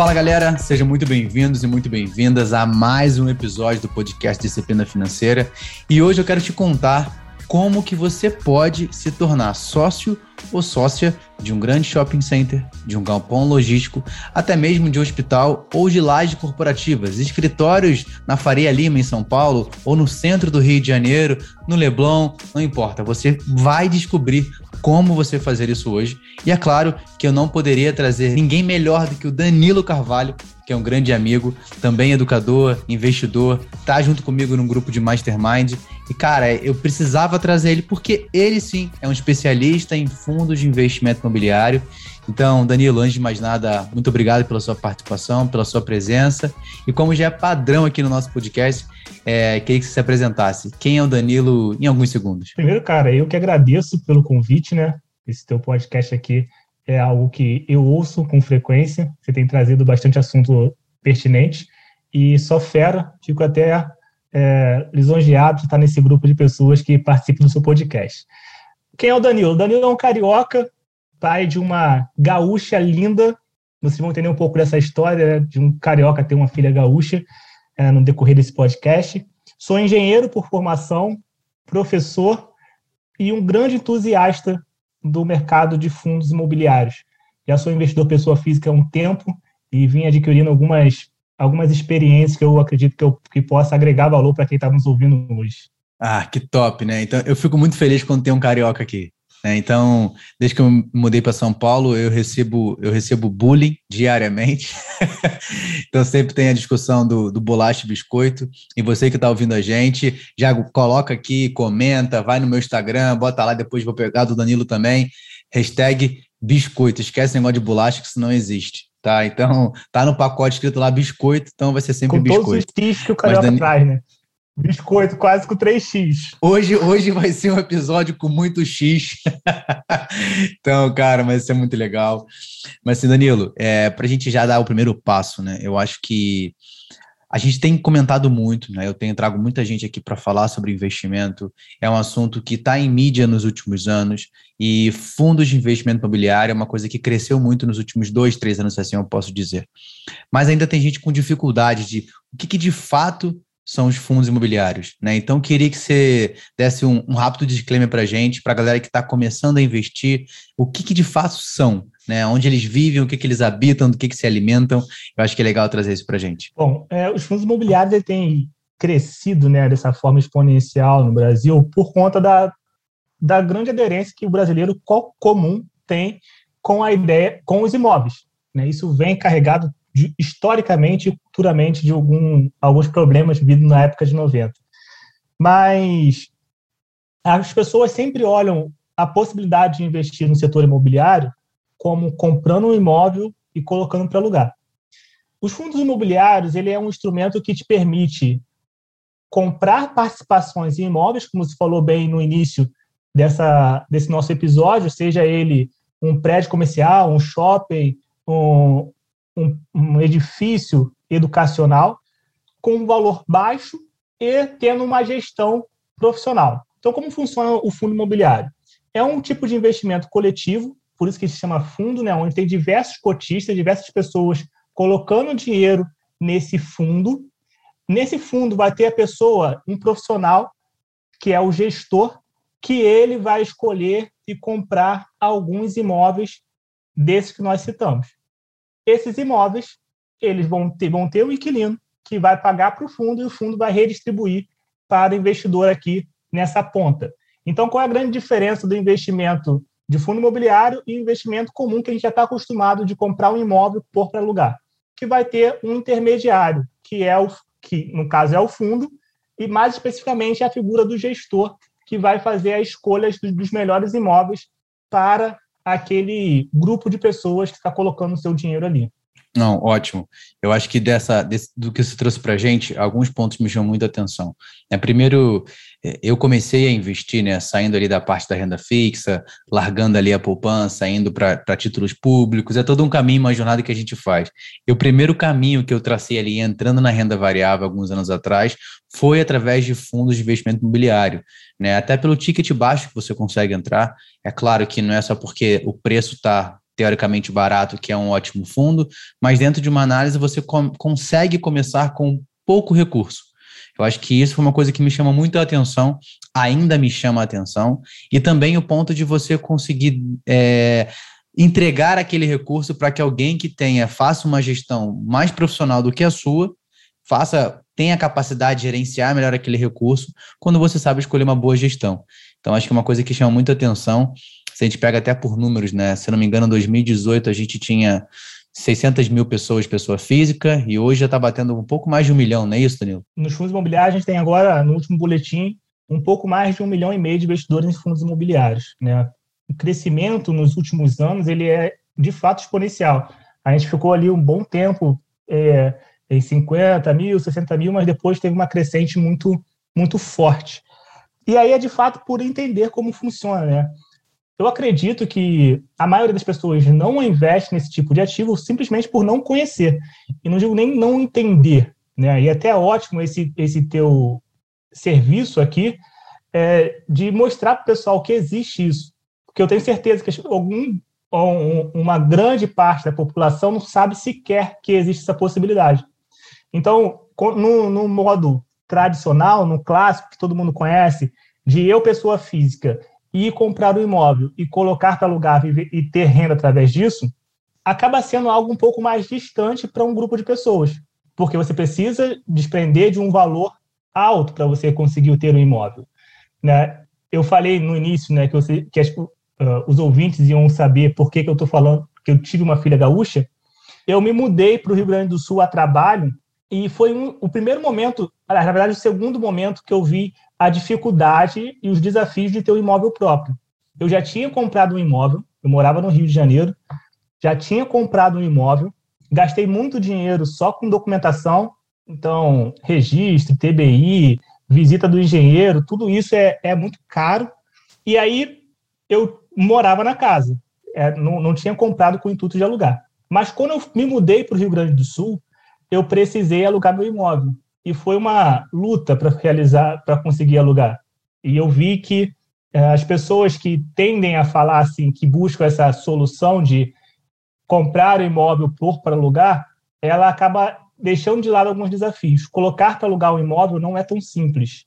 Fala galera, sejam muito bem-vindos e muito bem-vindas a mais um episódio do podcast Disciplina Financeira. E hoje eu quero te contar como que você pode se tornar sócio ou sócia de um grande shopping center, de um galpão logístico, até mesmo de um hospital ou de lajes corporativas, escritórios na Faria Lima, em São Paulo, ou no centro do Rio de Janeiro, no Leblon, não importa. Você vai descobrir como você fazer isso hoje. E é claro que eu não poderia trazer ninguém melhor do que o Danilo Carvalho, que é um grande amigo, também educador, investidor, tá junto comigo num grupo de mastermind. E cara, eu precisava trazer ele porque ele sim é um especialista em fundos de investimento imobiliário. Então, Danilo, antes de mais nada, muito obrigado pela sua participação, pela sua presença. E como já é padrão aqui no nosso podcast, é, queria que você se apresentasse. Quem é o Danilo em alguns segundos? Primeiro, cara, eu que agradeço pelo convite, né? Esse teu podcast aqui é algo que eu ouço com frequência. Você tem trazido bastante assunto pertinente e só fera, fico até é, lisonjeado de estar nesse grupo de pessoas que participam do seu podcast. Quem é o Danilo? O Danilo é um carioca, pai de uma gaúcha linda. Vocês vão entender um pouco dessa história de um carioca ter uma filha gaúcha é, no decorrer desse podcast. Sou engenheiro por formação, professor e um grande entusiasta do mercado de fundos imobiliários. Já sou investidor pessoa física há um tempo e vim adquirindo algumas, algumas experiências que eu acredito que, eu, que possa agregar valor para quem está nos ouvindo hoje. Ah, que top, né? Então, eu fico muito feliz quando tem um carioca aqui. Né? Então, desde que eu mudei para São Paulo, eu recebo, eu recebo bullying diariamente. então, sempre tem a discussão do, do bolacha e biscoito. E você que está ouvindo a gente, já coloca aqui, comenta, vai no meu Instagram, bota lá, depois vou pegar do Danilo também. Hashtag biscoito. Esquece o negócio de bolacha, que isso não existe. Tá, então tá no pacote escrito lá biscoito, então vai ser sempre Com biscoito. Todos os tips que o carioca Dani... traz, né? Biscoito quase com 3x. Hoje, hoje vai ser um episódio com muito X. então, cara, mas isso é muito legal. Mas, assim, Danilo, é, para a gente já dar o primeiro passo, né? Eu acho que a gente tem comentado muito, né? Eu tenho trago muita gente aqui para falar sobre investimento. É um assunto que está em mídia nos últimos anos e fundos de investimento imobiliário é uma coisa que cresceu muito nos últimos dois, três anos, assim eu posso dizer. Mas ainda tem gente com dificuldade de o que, que de fato são os fundos imobiliários. Né? Então, queria que você desse um, um rápido disclaimer para a gente, para a galera que está começando a investir, o que, que, de fato são, né? onde eles vivem, o que, que eles habitam, do que, que se alimentam. Eu acho que é legal trazer isso para a gente. Bom, é, os fundos imobiliários têm crescido né, dessa forma exponencial no Brasil por conta da, da grande aderência que o brasileiro comum tem com a ideia, com os imóveis. Né? Isso vem carregado de, historicamente e culturalmente de algum, alguns problemas vividos na época de 90. Mas as pessoas sempre olham a possibilidade de investir no setor imobiliário como comprando um imóvel e colocando para alugar. Os fundos imobiliários ele é um instrumento que te permite comprar participações em imóveis, como se falou bem no início dessa, desse nosso episódio, seja ele um prédio comercial, um shopping, um, um, um edifício educacional com um valor baixo e tendo uma gestão profissional. Então, como funciona o fundo imobiliário? É um tipo de investimento coletivo, por isso que se chama fundo, né, onde tem diversos cotistas, diversas pessoas colocando dinheiro nesse fundo. Nesse fundo vai ter a pessoa, um profissional, que é o gestor, que ele vai escolher e comprar alguns imóveis desses que nós citamos esses imóveis eles vão ter, vão ter um inquilino que vai pagar para o fundo e o fundo vai redistribuir para o investidor aqui nessa ponta. Então, qual é a grande diferença do investimento de fundo imobiliário e investimento comum que a gente já está acostumado de comprar um imóvel por para alugar? Que vai ter um intermediário, que é o que no caso é o fundo, e mais especificamente a figura do gestor, que vai fazer as escolhas dos melhores imóveis para aquele grupo de pessoas que está colocando o seu dinheiro ali. Não, ótimo. Eu acho que dessa desse, do que você trouxe para a gente, alguns pontos me chamam muita atenção. É, primeiro, é, eu comecei a investir, né, saindo ali da parte da renda fixa, largando ali a poupança, indo para títulos públicos, é todo um caminho, uma jornada que a gente faz. E o primeiro caminho que eu tracei ali, entrando na renda variável alguns anos atrás, foi através de fundos de investimento imobiliário, né, até pelo ticket baixo que você consegue entrar. É claro que não é só porque o preço está teoricamente barato, que é um ótimo fundo, mas dentro de uma análise você com, consegue começar com pouco recurso. Eu acho que isso foi uma coisa que me chama muito a atenção, ainda me chama a atenção, e também o ponto de você conseguir é, entregar aquele recurso para que alguém que tenha, faça uma gestão mais profissional do que a sua, faça, tenha a capacidade de gerenciar melhor aquele recurso, quando você sabe escolher uma boa gestão. Então, acho que é uma coisa que chama muita atenção. Se a gente pega até por números, né? Se não me engano, em 2018 a gente tinha 600 mil pessoas, pessoa física, e hoje já está batendo um pouco mais de um milhão, não é isso, Danilo? Nos fundos imobiliários, a gente tem agora, no último boletim, um pouco mais de um milhão e meio de investidores em fundos imobiliários. Né? O crescimento nos últimos anos ele é, de fato, exponencial. A gente ficou ali um bom tempo é, em 50 mil, 60 mil, mas depois teve uma crescente muito, muito forte. E aí é, de fato, por entender como funciona, né? Eu acredito que a maioria das pessoas não investe nesse tipo de ativo simplesmente por não conhecer. E não digo nem não entender. Né? E até é ótimo esse, esse teu serviço aqui é, de mostrar para o pessoal que existe isso. Porque eu tenho certeza que algum, uma grande parte da população não sabe sequer que existe essa possibilidade. Então, no, no modo tradicional, no clássico, que todo mundo conhece, de eu, pessoa física, e comprar um imóvel e colocar para alugar e ter renda através disso, acaba sendo algo um pouco mais distante para um grupo de pessoas, porque você precisa desprender de um valor alto para você conseguir ter um imóvel. Né? Eu falei no início né, que, você, que as, uh, os ouvintes iam saber por que, que eu estou falando que eu tive uma filha gaúcha. Eu me mudei para o Rio Grande do Sul a trabalho e foi um, o primeiro momento, na verdade, o segundo momento que eu vi a dificuldade e os desafios de ter um imóvel próprio. Eu já tinha comprado um imóvel, eu morava no Rio de Janeiro, já tinha comprado um imóvel, gastei muito dinheiro só com documentação, então, registro, TBI, visita do engenheiro, tudo isso é, é muito caro. E aí eu morava na casa, é, não, não tinha comprado com o intuito de alugar. Mas quando eu me mudei para o Rio Grande do Sul, eu precisei alugar meu imóvel e foi uma luta para realizar, para conseguir alugar. E eu vi que é, as pessoas que tendem a falar assim, que buscam essa solução de comprar o imóvel por para alugar, ela acaba deixando de lado alguns desafios. Colocar para alugar o imóvel não é tão simples.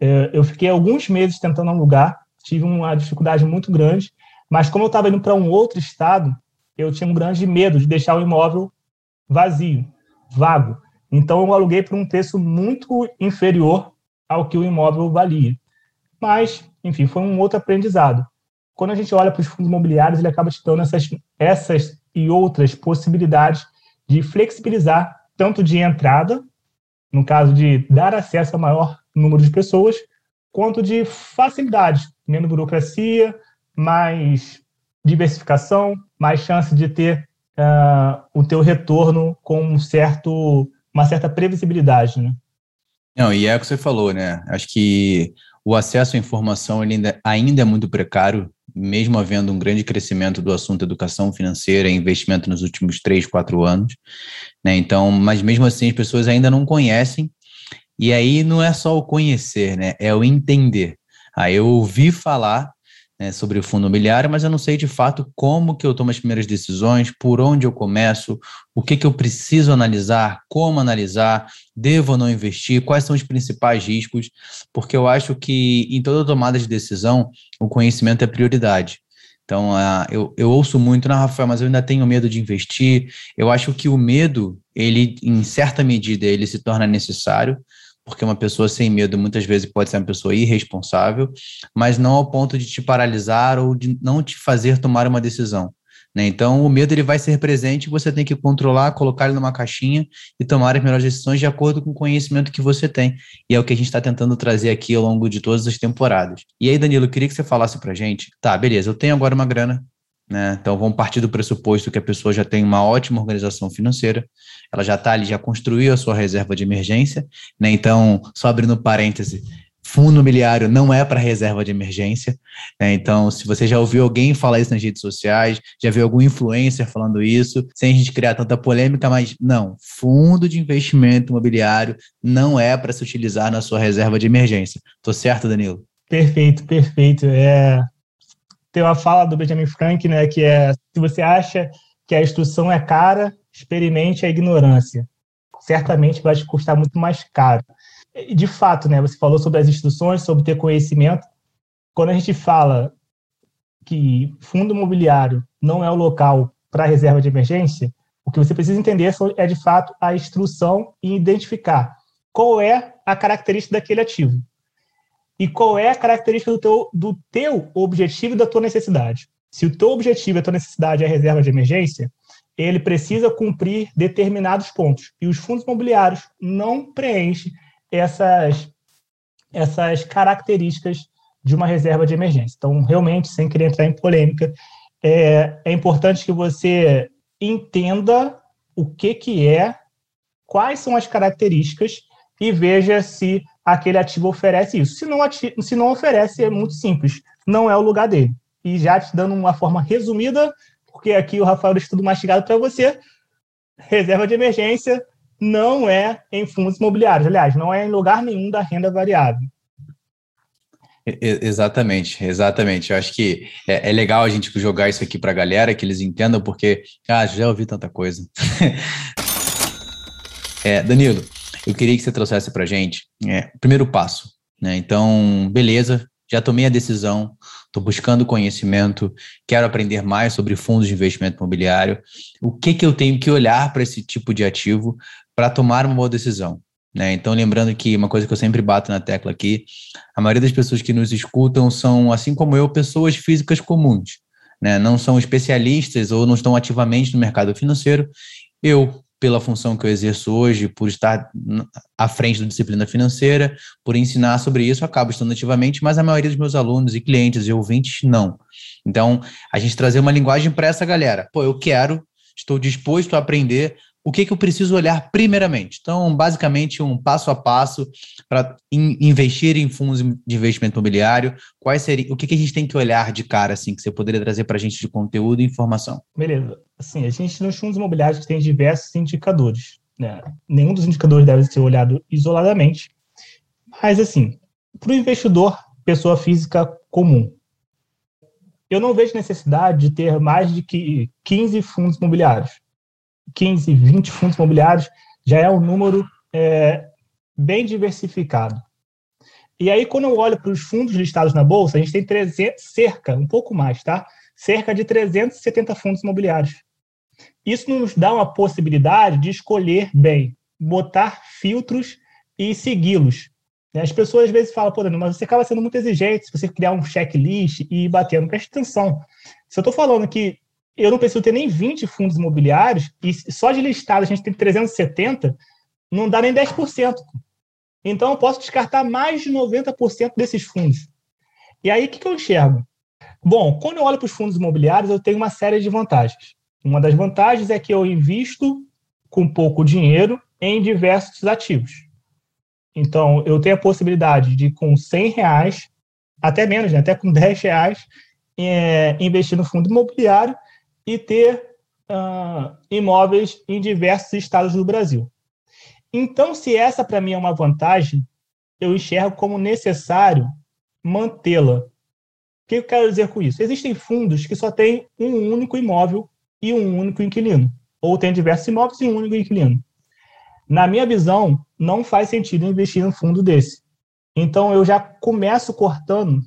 É, eu fiquei alguns meses tentando alugar, tive uma dificuldade muito grande, mas como eu estava indo para um outro estado, eu tinha um grande medo de deixar o imóvel vazio, vago. Então, eu aluguei por um preço muito inferior ao que o imóvel valia. Mas, enfim, foi um outro aprendizado. Quando a gente olha para os fundos imobiliários, ele acaba te dando essas, essas e outras possibilidades de flexibilizar tanto de entrada, no caso de dar acesso a maior número de pessoas, quanto de facilidade, menos burocracia, mais diversificação, mais chance de ter uh, o teu retorno com um certo uma certa previsibilidade, né? Não, e é o que você falou, né? Acho que o acesso à informação ainda, ainda é muito precário, mesmo havendo um grande crescimento do assunto educação financeira e investimento nos últimos três, quatro anos. Né? Então, mas mesmo assim as pessoas ainda não conhecem. E aí não é só o conhecer, né? É o entender. Aí eu ouvi falar né, sobre o fundo imobiliário, mas eu não sei de fato como que eu tomo as primeiras decisões, por onde eu começo, o que, que eu preciso analisar, como analisar, devo ou não investir, quais são os principais riscos, porque eu acho que em toda tomada de decisão o conhecimento é prioridade. Então, uh, eu, eu ouço muito, na Rafael, mas eu ainda tenho medo de investir. Eu acho que o medo, ele, em certa medida, ele se torna necessário, porque uma pessoa sem medo muitas vezes pode ser uma pessoa irresponsável, mas não ao ponto de te paralisar ou de não te fazer tomar uma decisão. Né? Então, o medo ele vai ser presente, você tem que controlar, colocar ele numa caixinha e tomar as melhores decisões de acordo com o conhecimento que você tem. E é o que a gente está tentando trazer aqui ao longo de todas as temporadas. E aí, Danilo, eu queria que você falasse para gente. Tá, beleza, eu tenho agora uma grana, né? Então vamos partir do pressuposto que a pessoa já tem uma ótima organização financeira, ela já está ali, já construiu a sua reserva de emergência, né? Então, só abrindo parêntese, fundo imobiliário não é para reserva de emergência. Né? Então, se você já ouviu alguém falar isso nas redes sociais, já viu algum influencer falando isso, sem a gente criar tanta polêmica, mas não, fundo de investimento imobiliário não é para se utilizar na sua reserva de emergência. Tô certo, Danilo? Perfeito, perfeito. É, tem uma fala do Benjamin Franklin, né, que é: se você acha que a instrução é cara, experimente a ignorância. Certamente vai te custar muito mais caro. De fato, né, você falou sobre as instruções, sobre ter conhecimento. Quando a gente fala que fundo imobiliário não é o local para reserva de emergência, o que você precisa entender é, de fato, a instrução e identificar qual é a característica daquele ativo e qual é a característica do teu, do teu objetivo e da tua necessidade. Se o teu objetivo e a tua necessidade é reserva de emergência, ele precisa cumprir determinados pontos. E os fundos imobiliários não preenchem essas, essas características de uma reserva de emergência. Então, realmente, sem querer entrar em polêmica, é, é importante que você entenda o que, que é, quais são as características e veja se aquele ativo oferece isso. Se não, se não oferece, é muito simples, não é o lugar dele. E já te dando uma forma resumida, porque aqui o Rafael deixa tudo mastigado para você, reserva de emergência não é em fundos imobiliários, aliás, não é em lugar nenhum da renda variável. Exatamente, exatamente. Eu acho que é, é, legal a gente jogar isso aqui para a galera, que eles entendam, porque, ah, já ouvi tanta coisa. é, Danilo, eu queria que você trouxesse para a gente é, primeiro passo. Né? Então, beleza, já tomei a decisão, estou buscando conhecimento, quero aprender mais sobre fundos de investimento imobiliário. O que, que eu tenho que olhar para esse tipo de ativo para tomar uma boa decisão? Né? Então, lembrando que uma coisa que eu sempre bato na tecla aqui, a maioria das pessoas que nos escutam são, assim como eu, pessoas físicas comuns, né? não são especialistas ou não estão ativamente no mercado financeiro. Eu, pela função que eu exerço hoje, por estar à frente da disciplina financeira, por ensinar sobre isso, acabo estando ativamente, mas a maioria dos meus alunos e clientes e ouvintes não. Então, a gente trazer uma linguagem para essa galera. Pô, eu quero, estou disposto a aprender, o que, que eu preciso olhar primeiramente. Então, basicamente, um passo a passo para in investir em fundos de investimento imobiliário. Quais seria, o que, que a gente tem que olhar de cara, assim, que você poderia trazer para a gente de conteúdo e informação? Beleza. Assim, a gente nos fundos imobiliários tem diversos indicadores. Né? Nenhum dos indicadores deve ser olhado isoladamente. Mas, assim, para o investidor, pessoa física comum, eu não vejo necessidade de ter mais de 15 fundos imobiliários 15, 20 fundos imobiliários, já é um número é, bem diversificado. E aí, quando eu olho para os fundos listados na Bolsa, a gente tem 300, cerca, um pouco mais, tá? Cerca de 370 fundos imobiliários. Isso nos dá uma possibilidade de escolher bem, botar filtros e segui-los. As pessoas às vezes falam, pô, mas você acaba sendo muito exigente se você criar um checklist e ir batendo. Preste atenção. Se eu estou falando que eu não preciso ter nem 20 fundos imobiliários, e só de listado a gente tem 370, não dá nem 10%. Então, eu posso descartar mais de 90% desses fundos. E aí, o que, que eu enxergo? Bom, quando eu olho para os fundos imobiliários, eu tenho uma série de vantagens. Uma das vantagens é que eu invisto com pouco dinheiro em diversos ativos. Então, eu tenho a possibilidade de, com 100 reais, até menos, né? até com 10 reais, é, investir no fundo imobiliário e ter uh, imóveis em diversos estados do Brasil. Então, se essa para mim é uma vantagem, eu enxergo como necessário mantê-la. O que eu quero dizer com isso? Existem fundos que só têm um único imóvel e um único inquilino, ou tem diversos imóveis e um único inquilino. Na minha visão, não faz sentido investir num fundo desse. Então, eu já começo cortando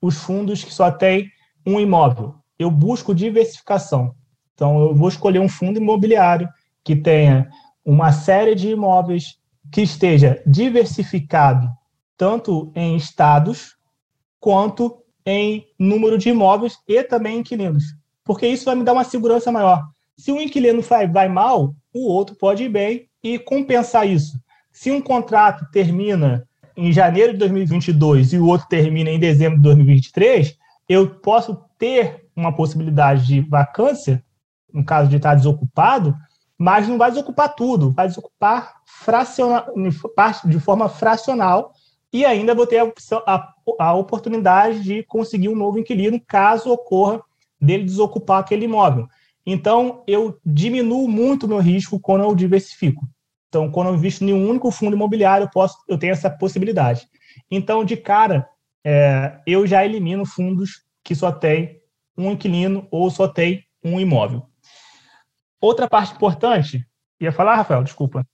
os fundos que só têm um imóvel eu busco diversificação. Então, eu vou escolher um fundo imobiliário que tenha uma série de imóveis que esteja diversificado tanto em estados quanto em número de imóveis e também inquilinos. Porque isso vai me dar uma segurança maior. Se um inquilino vai, vai mal, o outro pode ir bem e compensar isso. Se um contrato termina em janeiro de 2022 e o outro termina em dezembro de 2023, eu posso ter uma possibilidade de vacância, no caso de estar desocupado, mas não vai desocupar tudo, vai desocupar fracional, de forma fracional e ainda vou ter a, a, a, oportunidade de conseguir um novo inquilino caso ocorra dele desocupar aquele imóvel. Então, eu diminuo muito o meu risco quando eu diversifico. Então, quando eu invisto em um único fundo imobiliário, eu, posso, eu tenho essa possibilidade. Então, de cara, é, eu já elimino fundos que só tem um inquilino ou só tem um imóvel. Outra parte importante, ia falar, Rafael, desculpa.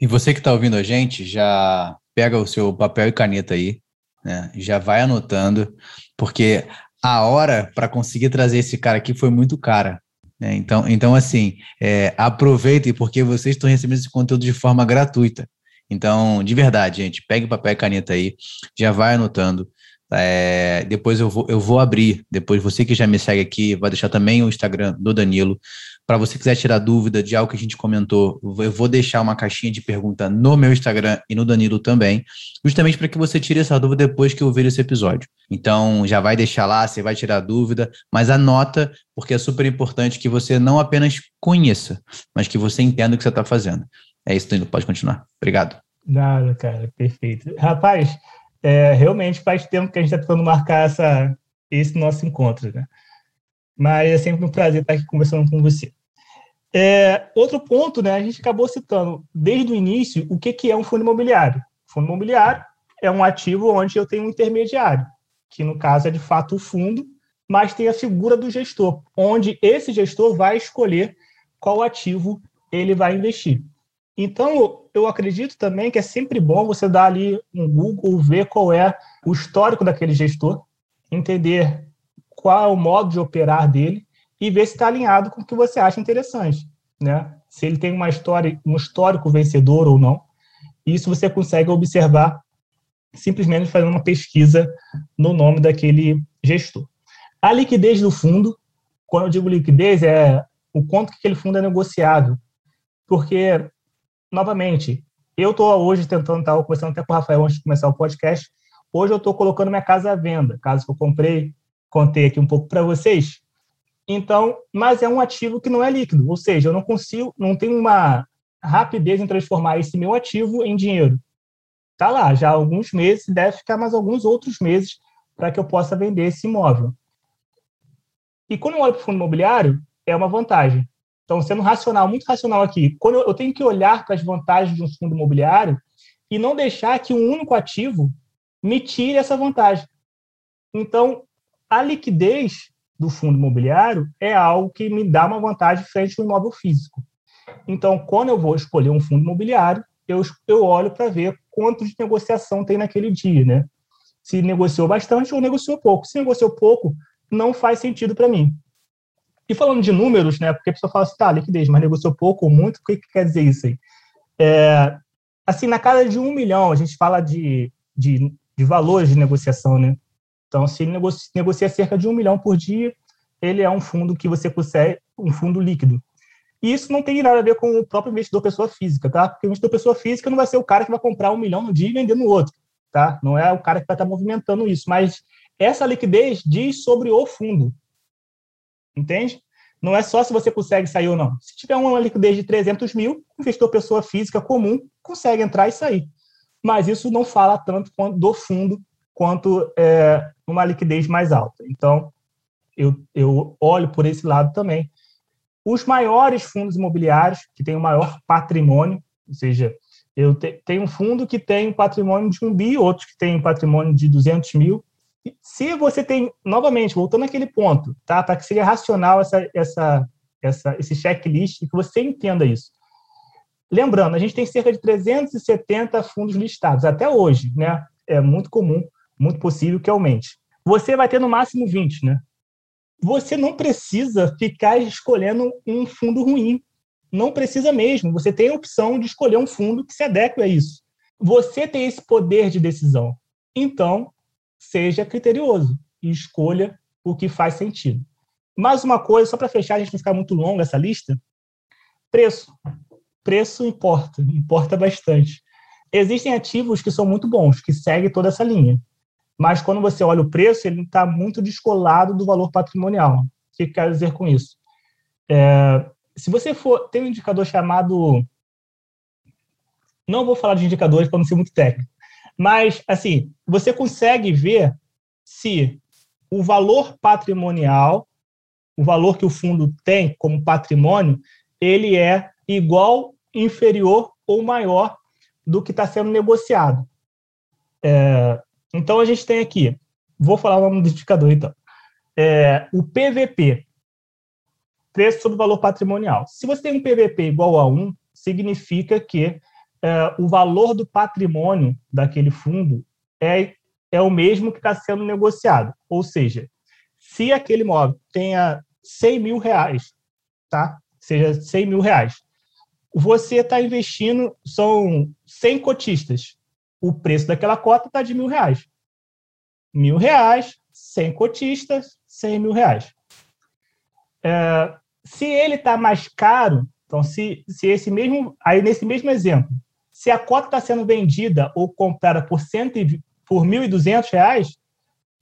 E você que está ouvindo a gente, já pega o seu papel e caneta aí, né? já vai anotando, porque a hora para conseguir trazer esse cara aqui foi muito cara. Né? Então, então, assim, é, aproveitem, porque vocês estão recebendo esse conteúdo de forma gratuita. Então, de verdade, gente, pegue papel e caneta aí, já vai anotando. É, depois eu vou, eu vou abrir, depois você que já me segue aqui, vai deixar também o Instagram do Danilo. Para você quiser tirar dúvida de algo que a gente comentou, eu vou deixar uma caixinha de pergunta no meu Instagram e no Danilo também, justamente para que você tire essa dúvida depois que eu ver esse episódio. Então, já vai deixar lá, você vai tirar dúvida, mas anota, porque é super importante que você não apenas conheça, mas que você entenda o que você está fazendo. É isso, Danilo, pode continuar. Obrigado. Nada, cara, perfeito. Rapaz, é, realmente faz tempo que a gente está tentando marcar essa, esse nosso encontro, né? Mas é sempre um prazer estar aqui conversando com você. É, outro ponto, né? A gente acabou citando desde o início o que, que é um fundo imobiliário. Fundo imobiliário é um ativo onde eu tenho um intermediário, que no caso é de fato o fundo, mas tem a figura do gestor, onde esse gestor vai escolher qual ativo ele vai investir. Então, eu acredito também que é sempre bom você dar ali um Google, ver qual é o histórico daquele gestor, entender qual é o modo de operar dele e ver se está alinhado com o que você acha interessante, né? Se ele tem uma história, um histórico vencedor ou não. Isso você consegue observar simplesmente fazendo uma pesquisa no nome daquele gestor. A liquidez do fundo, quando eu digo liquidez, é o quanto que aquele fundo é negociável. Porque novamente, eu estou hoje tentando, estava conversando até com o Rafael antes de começar o podcast, hoje eu estou colocando minha casa à venda, casa que eu comprei, contei aqui um pouco para vocês. Então, mas é um ativo que não é líquido, ou seja, eu não consigo, não tenho uma rapidez em transformar esse meu ativo em dinheiro. Tá lá, já há alguns meses, deve ficar mais alguns outros meses para que eu possa vender esse imóvel. E quando eu olho para o fundo imobiliário, é uma vantagem. Então, sendo racional, muito racional aqui, quando eu, tenho que olhar para as vantagens de um fundo imobiliário e não deixar que um único ativo me tire essa vantagem. Então, a liquidez do fundo imobiliário é algo que me dá uma vantagem frente ao imóvel físico. Então, quando eu vou escolher um fundo imobiliário, eu, eu olho para ver quanto de negociação tem naquele dia, né? Se negociou bastante ou negociou pouco. Se negociou pouco, não faz sentido para mim. E falando de números, né, porque a pessoa fala assim, tá, liquidez, mas negociou pouco ou muito, o que, que quer dizer isso aí? É, assim, na casa de um milhão, a gente fala de, de, de valores de negociação, né? Então, se ele negocia, negocia cerca de um milhão por dia, ele é um fundo que você consegue, um fundo líquido. E isso não tem nada a ver com o próprio investidor pessoa física, tá? Porque o investidor pessoa física não vai ser o cara que vai comprar um milhão no dia e vender no outro, tá? Não é o cara que vai estar movimentando isso, mas essa liquidez diz sobre o fundo. Entende? Não é só se você consegue sair ou não. Se tiver uma liquidez de 300 mil, investidor pessoa física comum consegue entrar e sair. Mas isso não fala tanto do fundo quanto é, uma liquidez mais alta. Então, eu, eu olho por esse lado também. Os maiores fundos imobiliários, que têm o maior patrimônio, ou seja, eu te, tenho um fundo que tem um patrimônio de um bi, outros que têm um patrimônio de 200 mil, se você tem, novamente, voltando àquele ponto, tá? Para que seja racional essa, essa, essa, esse checklist e que você entenda isso. Lembrando, a gente tem cerca de 370 fundos listados até hoje, né? É muito comum, muito possível que aumente. Você vai ter no máximo 20, né? Você não precisa ficar escolhendo um fundo ruim. Não precisa mesmo. Você tem a opção de escolher um fundo que se adeque a isso. Você tem esse poder de decisão. Então, seja criterioso e escolha o que faz sentido. Mais uma coisa, só para fechar, a gente não ficar muito longa essa lista: preço. Preço importa, importa bastante. Existem ativos que são muito bons, que seguem toda essa linha. Mas quando você olha o preço, ele está muito descolado do valor patrimonial. O que quero dizer com isso? É, se você for. Tem um indicador chamado. Não vou falar de indicadores para não ser muito técnico, mas, assim, você consegue ver se o valor patrimonial, o valor que o fundo tem como patrimônio, ele é igual, inferior ou maior do que está sendo negociado. É, então, a gente tem aqui, vou falar o nome do indicador, então. é, o PVP, preço sobre valor patrimonial. Se você tem um PVP igual a 1, significa que é, o valor do patrimônio daquele fundo é, é o mesmo que está sendo negociado. Ou seja, se aquele imóvel tenha 100 mil reais, tá? seja 100 mil reais, você está investindo, são 100 cotistas. O preço daquela cota está de mil reais. Mil reais, 100 cotistas, 100 mil reais. É, se ele está mais caro, então se, se esse mesmo, aí nesse mesmo exemplo, se a cota está sendo vendida ou comprada por, e, por 1.200 reais,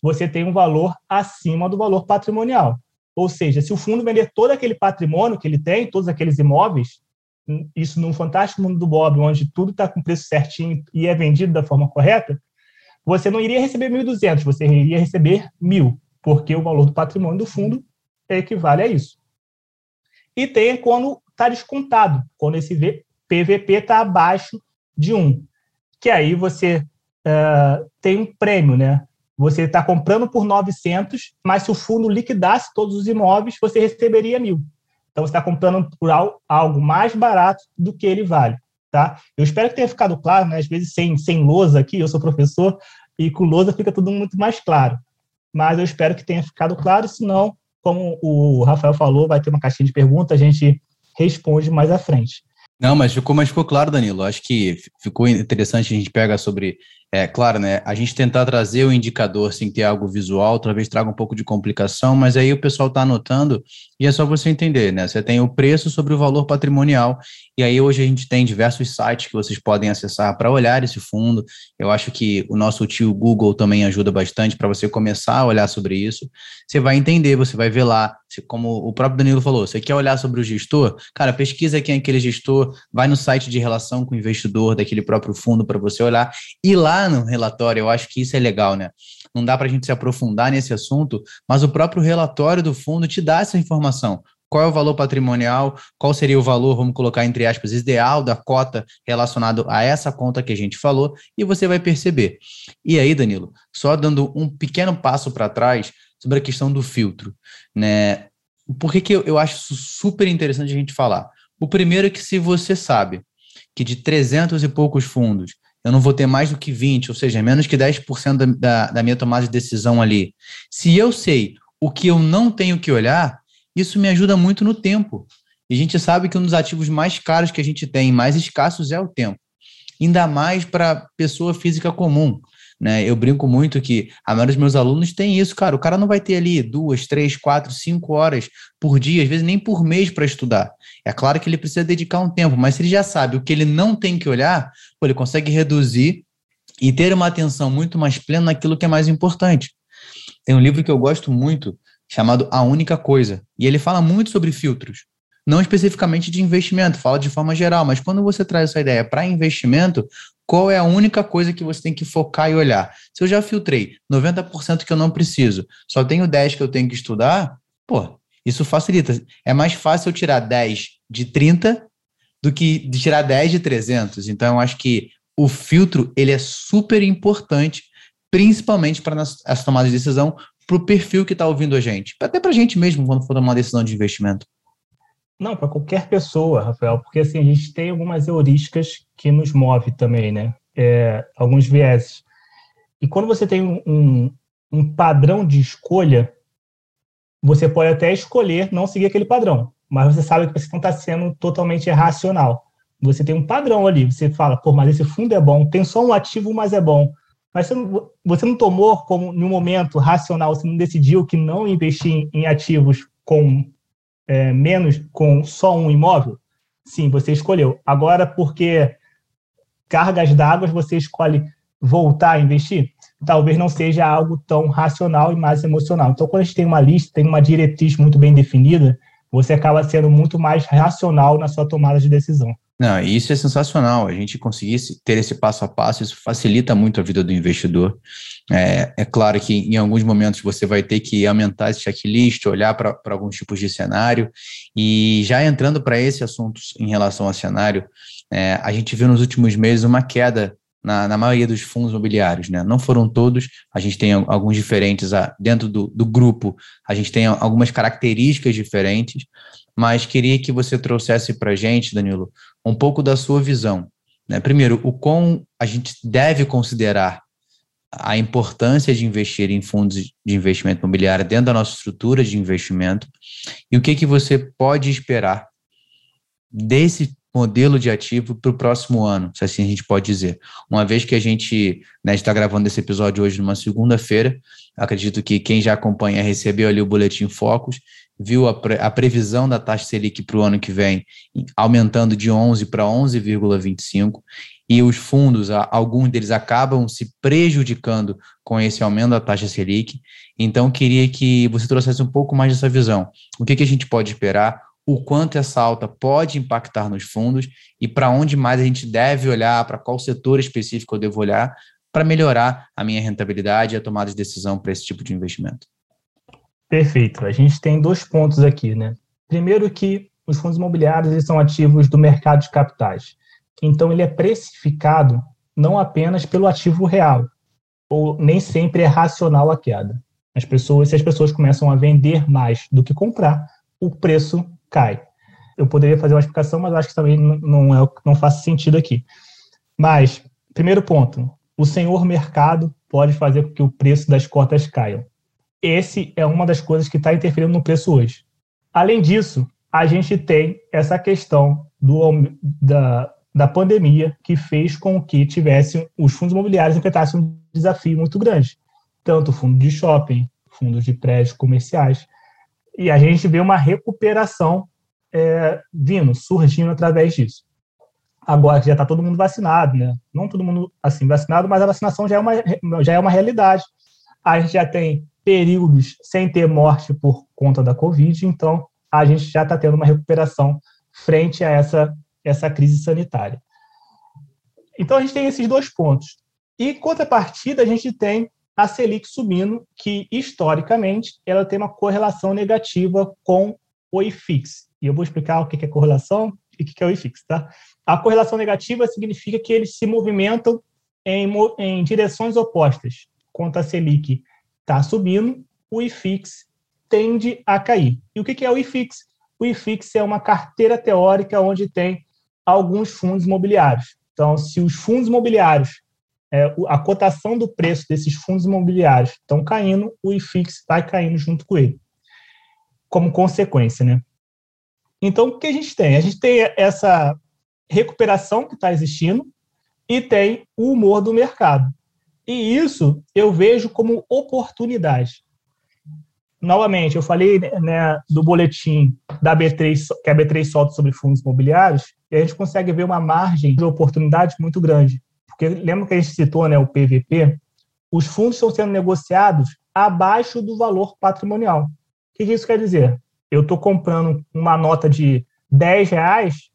você tem um valor acima do valor patrimonial. Ou seja, se o fundo vender todo aquele patrimônio que ele tem, todos aqueles imóveis, isso num fantástico mundo do Bob, onde tudo está com preço certinho e é vendido da forma correta, você não iria receber 1.200, você iria receber 1.000, porque o valor do patrimônio do fundo equivale a isso. E tem quando está descontado, quando esse PVP está abaixo de 1, que aí você uh, tem um prêmio, né? Você está comprando por 900, mas se o fundo liquidasse todos os imóveis, você receberia mil. Então, você está comprando por algo mais barato do que ele vale. Tá? Eu espero que tenha ficado claro, né? Às vezes, sem, sem lousa aqui, eu sou professor, e com lousa fica tudo muito mais claro. Mas eu espero que tenha ficado claro, senão, como o Rafael falou, vai ter uma caixinha de perguntas, a gente responde mais à frente. Não, mas ficou, mas ficou claro, Danilo. Acho que ficou interessante a gente pega sobre é claro, né? A gente tentar trazer o indicador sem ter algo visual, talvez traga um pouco de complicação, mas aí o pessoal está anotando e é só você entender, né? Você tem o preço sobre o valor patrimonial, e aí hoje a gente tem diversos sites que vocês podem acessar para olhar esse fundo. Eu acho que o nosso tio Google também ajuda bastante para você começar a olhar sobre isso. Você vai entender, você vai ver lá, como o próprio Danilo falou, você quer olhar sobre o gestor? Cara, pesquisa quem é aquele gestor, vai no site de relação com o investidor daquele próprio fundo para você olhar, e lá no relatório, eu acho que isso é legal, né? Não dá para a gente se aprofundar nesse assunto, mas o próprio relatório do fundo te dá essa informação. Qual é o valor patrimonial? Qual seria o valor, vamos colocar entre aspas, ideal da cota relacionado a essa conta que a gente falou? E você vai perceber. E aí, Danilo, só dando um pequeno passo para trás sobre a questão do filtro, né? Por que, que eu, eu acho super interessante a gente falar? O primeiro é que se você sabe que de 300 e poucos fundos, eu não vou ter mais do que 20, ou seja, menos que 10% da, da, da minha tomada de decisão ali. Se eu sei o que eu não tenho que olhar, isso me ajuda muito no tempo. E a gente sabe que um dos ativos mais caros que a gente tem, mais escassos, é o tempo. Ainda mais para pessoa física comum. Né? Eu brinco muito que a maioria dos meus alunos tem isso, cara. O cara não vai ter ali duas, três, quatro, cinco horas por dia, às vezes nem por mês para estudar. É claro que ele precisa dedicar um tempo, mas se ele já sabe o que ele não tem que olhar, pô, ele consegue reduzir e ter uma atenção muito mais plena naquilo que é mais importante. Tem um livro que eu gosto muito, chamado A Única Coisa, e ele fala muito sobre filtros não especificamente de investimento, fala de forma geral, mas quando você traz essa ideia para investimento, qual é a única coisa que você tem que focar e olhar? Se eu já filtrei 90% que eu não preciso, só tenho 10 que eu tenho que estudar, pô, isso facilita. É mais fácil eu tirar 10 de 30 do que tirar 10 de 300. Então, eu acho que o filtro ele é super importante, principalmente para as tomadas de decisão, para o perfil que está ouvindo a gente, até para a gente mesmo quando for tomar uma decisão de investimento. Não, para qualquer pessoa, Rafael, porque assim, a gente tem algumas heurísticas que nos move também, né? É, alguns vieses. E quando você tem um, um padrão de escolha, você pode até escolher não seguir aquele padrão, mas você sabe que você não está sendo totalmente racional. Você tem um padrão ali, você fala, pô, mas esse fundo é bom, tem só um ativo, mas é bom. Mas você não, você não tomou como, no momento racional, você não decidiu que não investir em ativos com é, menos com só um imóvel? Sim, você escolheu. Agora, porque cargas d'água, você escolhe voltar a investir? Talvez não seja algo tão racional e mais emocional. Então, quando a gente tem uma lista, tem uma diretriz muito bem definida, você acaba sendo muito mais racional na sua tomada de decisão. Não, isso é sensacional. A gente conseguir ter esse passo a passo, isso facilita muito a vida do investidor. É, é claro que em alguns momentos você vai ter que aumentar esse checklist, olhar para alguns tipos de cenário. E já entrando para esse assunto em relação ao cenário, é, a gente viu nos últimos meses uma queda na, na, maioria dos fundos imobiliários, né? Não foram todos, a gente tem alguns diferentes a, dentro do, do grupo, a gente tem algumas características diferentes, mas queria que você trouxesse para a gente, Danilo, um pouco da sua visão. Né? Primeiro, o quão a gente deve considerar a importância de investir em fundos de investimento imobiliário dentro da nossa estrutura de investimento e o que, que você pode esperar desse modelo de ativo para o próximo ano, se assim a gente pode dizer. Uma vez que a gente né, está gravando esse episódio hoje numa segunda-feira, acredito que quem já acompanha recebeu ali o Boletim Focus, viu a, pre a previsão da taxa Selic para o ano que vem aumentando de 11 para 11,25 e os fundos, alguns deles acabam se prejudicando com esse aumento da taxa Selic. Então, queria que você trouxesse um pouco mais dessa visão. O que, que a gente pode esperar? O quanto essa alta pode impactar nos fundos e para onde mais a gente deve olhar, para qual setor específico eu devo olhar para melhorar a minha rentabilidade e a tomada de decisão para esse tipo de investimento. Perfeito. A gente tem dois pontos aqui, né? Primeiro que os fundos imobiliários são ativos do mercado de capitais. Então, ele é precificado não apenas pelo ativo real, ou nem sempre é racional a queda. As pessoas, se as pessoas começam a vender mais do que comprar, o preço cai. Eu poderia fazer uma explicação, mas acho que também não, é, não faz sentido aqui. Mas, primeiro ponto, o senhor mercado pode fazer com que o preço das cotas caiam. Esse é uma das coisas que está interferindo no preço hoje. Além disso, a gente tem essa questão do, da, da pandemia que fez com que tivesse os fundos imobiliários enfrentassem um desafio muito grande, tanto fundo de shopping, fundos de prédios comerciais, e a gente vê uma recuperação é, vindo, surgindo através disso. Agora já está todo mundo vacinado, né? Não todo mundo assim vacinado, mas a vacinação já é uma, já é uma realidade. A gente já tem períodos sem ter morte por conta da Covid, então a gente já está tendo uma recuperação frente a essa essa crise sanitária. Então, a gente tem esses dois pontos. E, contrapartida, a gente tem a Selic subindo, que, historicamente, ela tem uma correlação negativa com o IFIX. E eu vou explicar o que é correlação e o que é o IFIX. Tá? A correlação negativa significa que eles se movimentam em, em direções opostas. Quando a Selic está subindo, o IFIX tende a cair. E o que é o IFIX? O IFIX é uma carteira teórica onde tem alguns fundos imobiliários. Então, se os fundos imobiliários, é, a cotação do preço desses fundos imobiliários estão caindo, o IFIX vai caindo junto com ele, como consequência, né? Então, o que a gente tem? A gente tem essa recuperação que está existindo e tem o humor do mercado. E isso eu vejo como oportunidade novamente, eu falei né, do boletim da B3, que a B3 solta sobre fundos imobiliários, e a gente consegue ver uma margem de oportunidade muito grande. Porque lembra que a gente citou né, o PVP? Os fundos estão sendo negociados abaixo do valor patrimonial. O que isso quer dizer? Eu estou comprando uma nota de 10 reais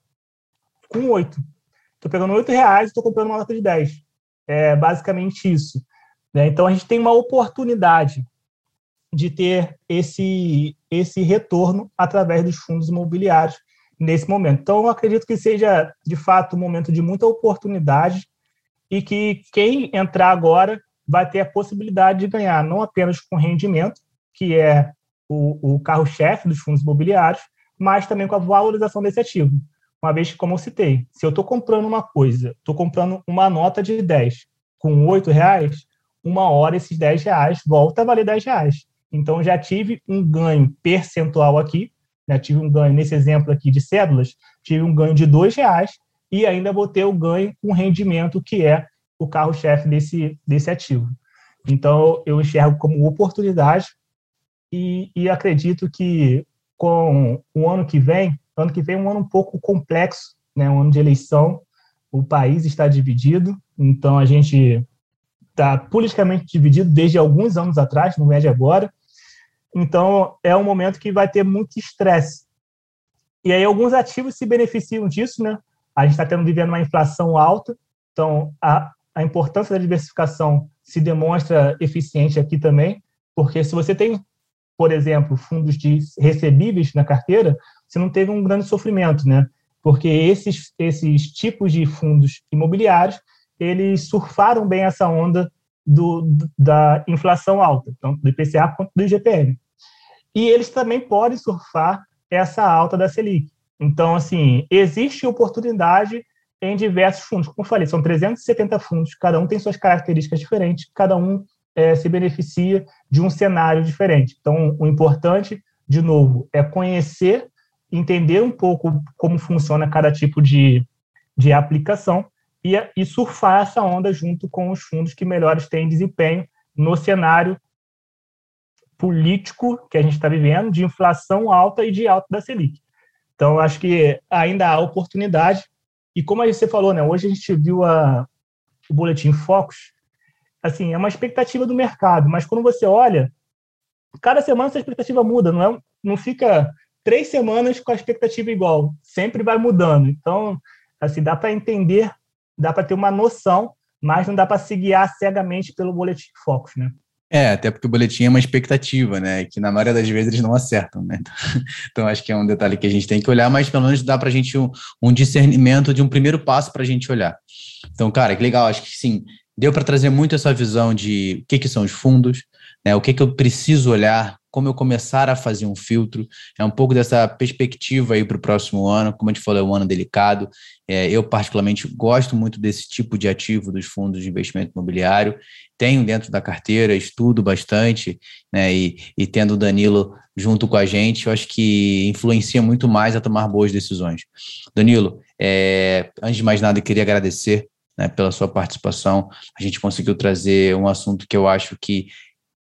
com 8. Estou pegando 8 reais e estou comprando uma nota de 10. É basicamente isso. Né? Então, a gente tem uma oportunidade de ter esse, esse retorno através dos fundos imobiliários nesse momento. Então, eu acredito que seja, de fato, um momento de muita oportunidade e que quem entrar agora vai ter a possibilidade de ganhar não apenas com rendimento, que é o, o carro-chefe dos fundos imobiliários, mas também com a valorização desse ativo. Uma vez que, como eu citei, se eu estou comprando uma coisa, estou comprando uma nota de 10 com 8 reais, uma hora esses 10 reais volta a valer 10 reais. Então, já tive um ganho percentual aqui, né? tive um ganho nesse exemplo aqui de cédulas, tive um ganho de R$ reais e ainda vou ter o ganho com rendimento, que é o carro-chefe desse, desse ativo. Então, eu enxergo como oportunidade e, e acredito que com o ano que vem, ano que vem é um ano um pouco complexo, né? um ano de eleição, o país está dividido, então a gente está politicamente dividido desde alguns anos atrás, não é de agora, então, é um momento que vai ter muito estresse. E aí, alguns ativos se beneficiam disso, né? A gente está tendo vivendo uma inflação alta, então a, a importância da diversificação se demonstra eficiente aqui também, porque se você tem, por exemplo, fundos de recebíveis na carteira, você não teve um grande sofrimento, né? Porque esses, esses tipos de fundos imobiliários, eles surfaram bem essa onda do, da inflação alta, tanto do IPCA quanto do IGPM. E eles também podem surfar essa alta da Selic. Então, assim, existe oportunidade em diversos fundos. Como eu falei, são 370 fundos, cada um tem suas características diferentes, cada um é, se beneficia de um cenário diferente. Então, o importante, de novo, é conhecer, entender um pouco como funciona cada tipo de, de aplicação e, e surfar essa onda junto com os fundos que melhores têm desempenho no cenário político que a gente está vivendo, de inflação alta e de alta da Selic. Então, acho que ainda há oportunidade. E como você falou, né, hoje a gente viu a, o boletim Focus, assim, é uma expectativa do mercado, mas quando você olha, cada semana essa expectativa muda, não, é, não fica três semanas com a expectativa igual, sempre vai mudando. Então, assim, dá para entender, dá para ter uma noção, mas não dá para se guiar cegamente pelo boletim Focus, né? É, até porque o boletim é uma expectativa, né? Que na maioria das vezes eles não acertam, né? Então acho que é um detalhe que a gente tem que olhar, mas pelo menos dá para a gente um, um, discernimento de um primeiro passo para a gente olhar. Então, cara, que legal, acho que sim, deu para trazer muito essa visão de o que, que são os fundos, né? O que, que eu preciso olhar, como eu começar a fazer um filtro. É um pouco dessa perspectiva aí para o próximo ano. Como a gente falou, é um ano delicado. É, eu, particularmente, gosto muito desse tipo de ativo dos fundos de investimento imobiliário. Tenho dentro da carteira, estudo bastante, né? E, e tendo o Danilo junto com a gente, eu acho que influencia muito mais a tomar boas decisões. Danilo, é, antes de mais nada, eu queria agradecer né, pela sua participação. A gente conseguiu trazer um assunto que eu acho que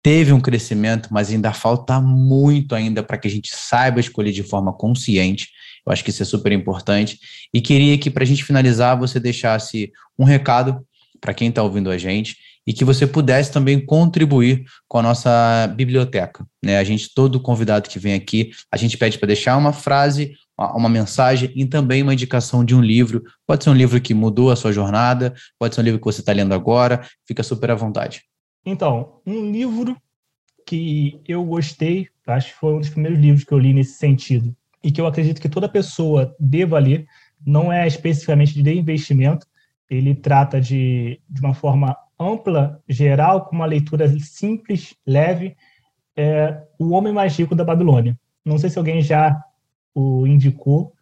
teve um crescimento, mas ainda falta muito ainda para que a gente saiba escolher de forma consciente. Eu acho que isso é super importante. E queria que, para a gente finalizar, você deixasse um recado para quem está ouvindo a gente e que você pudesse também contribuir com a nossa biblioteca. Né? A gente, todo convidado que vem aqui, a gente pede para deixar uma frase, uma mensagem e também uma indicação de um livro. Pode ser um livro que mudou a sua jornada, pode ser um livro que você está lendo agora, fica super à vontade. Então, um livro que eu gostei, acho que foi um dos primeiros livros que eu li nesse sentido, e que eu acredito que toda pessoa deva ler, não é especificamente de investimento, ele trata de, de uma forma ampla, geral, com uma leitura simples, leve, é O Homem Mais Rico da Babilônia. Não sei se alguém já o indicou,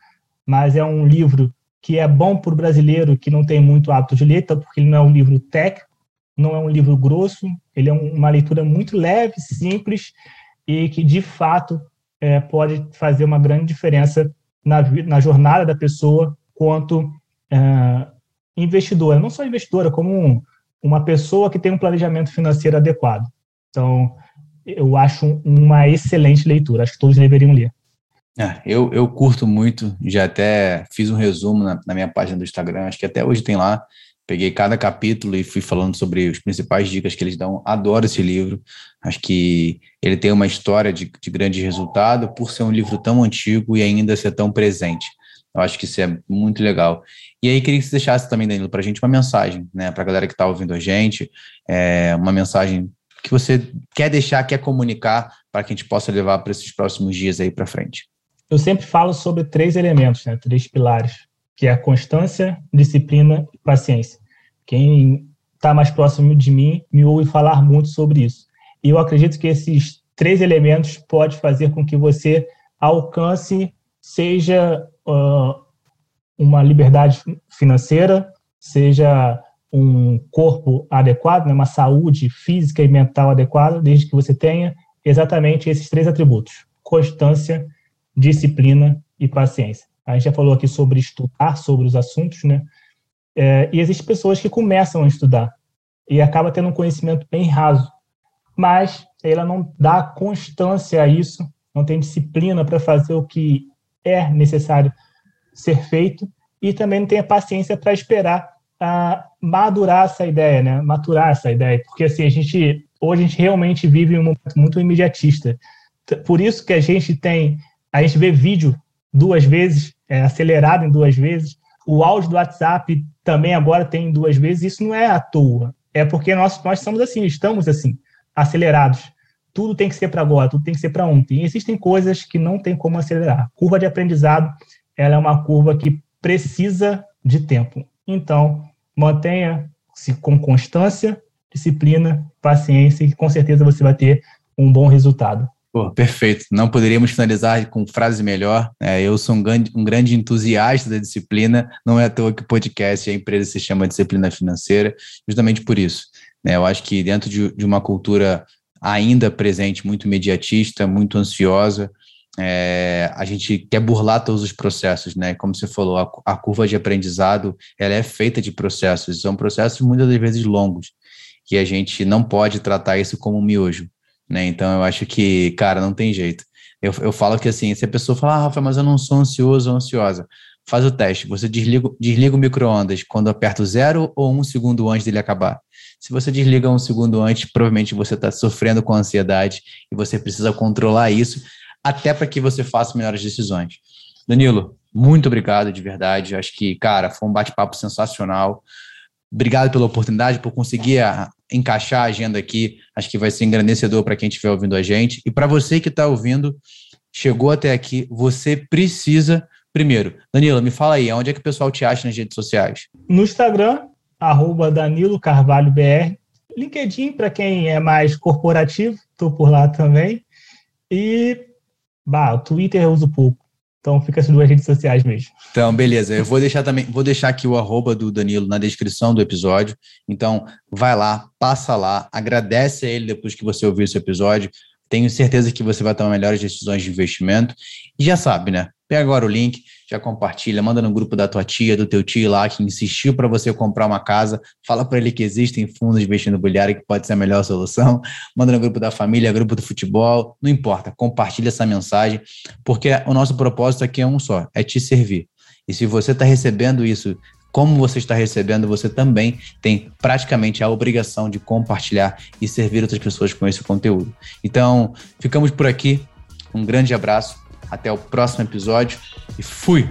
mas é um livro que é bom para o brasileiro que não tem muito hábito de ler, porque ele não é um livro técnico, não é um livro grosso, ele é uma leitura muito leve, simples e que, de fato, é, pode fazer uma grande diferença na, na jornada da pessoa quanto é, investidora. Não só investidora, como um, uma pessoa que tem um planejamento financeiro adequado. Então, eu acho uma excelente leitura. Acho que todos deveriam ler. É, eu, eu curto muito, já até fiz um resumo na, na minha página do Instagram, acho que até hoje tem lá Peguei cada capítulo e fui falando sobre as principais dicas que eles dão. Adoro esse livro. Acho que ele tem uma história de, de grande resultado por ser um livro tão antigo e ainda ser tão presente. Eu acho que isso é muito legal. E aí, queria que você deixasse também, Danilo, para a gente uma mensagem, né, para a galera que está ouvindo a gente, é, uma mensagem que você quer deixar, quer comunicar, para que a gente possa levar para esses próximos dias aí para frente. Eu sempre falo sobre três elementos, né, três pilares, que é a constância, disciplina e paciência. Quem está mais próximo de mim me ouve falar muito sobre isso. E eu acredito que esses três elementos podem fazer com que você alcance, seja uh, uma liberdade financeira, seja um corpo adequado, né, uma saúde física e mental adequada, desde que você tenha exatamente esses três atributos: constância, disciplina e paciência. A gente já falou aqui sobre estudar sobre os assuntos, né? É, e existem pessoas que começam a estudar e acaba tendo um conhecimento bem raso, mas ela não dá constância a isso, não tem disciplina para fazer o que é necessário ser feito e também não tem a paciência para esperar a madurar essa ideia, né? Maturar essa ideia, porque assim a gente hoje a gente realmente vive um momento muito imediatista. Por isso que a gente tem, a gente vê vídeo duas vezes, é, acelerado em duas vezes, o áudio do WhatsApp também agora tem duas vezes. Isso não é à toa. É porque nós, nós somos assim, estamos assim, acelerados. Tudo tem que ser para agora, tudo tem que ser para ontem. E existem coisas que não tem como acelerar. Curva de aprendizado, ela é uma curva que precisa de tempo. Então, mantenha se com constância, disciplina, paciência, e com certeza você vai ter um bom resultado. Pô, perfeito. Não poderíamos finalizar com frase melhor. É, eu sou um grande, um grande entusiasta da disciplina. Não é à toa que o podcast e a empresa se chama Disciplina Financeira, justamente por isso. Né? Eu acho que dentro de, de uma cultura ainda presente, muito mediatista, muito ansiosa, é, a gente quer burlar todos os processos, né? Como você falou, a, a, curva de aprendizado ela é feita de processos, são processos muitas das vezes longos, que a gente não pode tratar isso como um miojo, né? Então eu acho que, cara, não tem jeito. Eu, eu falo que assim, se a pessoa fala, ah, Rafa, mas eu não sou ansioso ou ansiosa, faz o teste. Você desliga, desliga o micro-ondas quando aperta o zero ou um segundo antes dele acabar. Se você desliga um segundo antes, provavelmente você está sofrendo com ansiedade e você precisa controlar isso até para que você faça melhores decisões. Danilo, muito obrigado de verdade. Acho que, cara, foi um bate-papo sensacional. Obrigado pela oportunidade, por conseguir a, encaixar a agenda aqui. Acho que vai ser engrandecedor para quem estiver ouvindo a gente. E para você que está ouvindo, chegou até aqui, você precisa. Primeiro, Danilo, me fala aí, onde é que o pessoal te acha nas redes sociais? No Instagram, arroba Danilo Carvalho BR. LinkedIn, para quem é mais corporativo, estou por lá também. E Bah, o Twitter eu uso pouco. Então fica as duas redes sociais mesmo. Então, beleza. Eu vou deixar também, vou deixar aqui o arroba do Danilo na descrição do episódio. Então, vai lá, passa lá, agradece a ele depois que você ouvir esse episódio. Tenho certeza que você vai tomar melhores decisões de investimento. E já sabe, né? Pega agora o link, já compartilha, manda no grupo da tua tia, do teu tio lá que insistiu para você comprar uma casa, fala para ele que existem fundos de investimento imobiliário que pode ser a melhor solução, manda no grupo da família, grupo do futebol, não importa, compartilha essa mensagem, porque o nosso propósito aqui é um só, é te servir. E se você está recebendo isso como você está recebendo, você também tem praticamente a obrigação de compartilhar e servir outras pessoas com esse conteúdo. Então, ficamos por aqui. Um grande abraço até o próximo episódio e fui!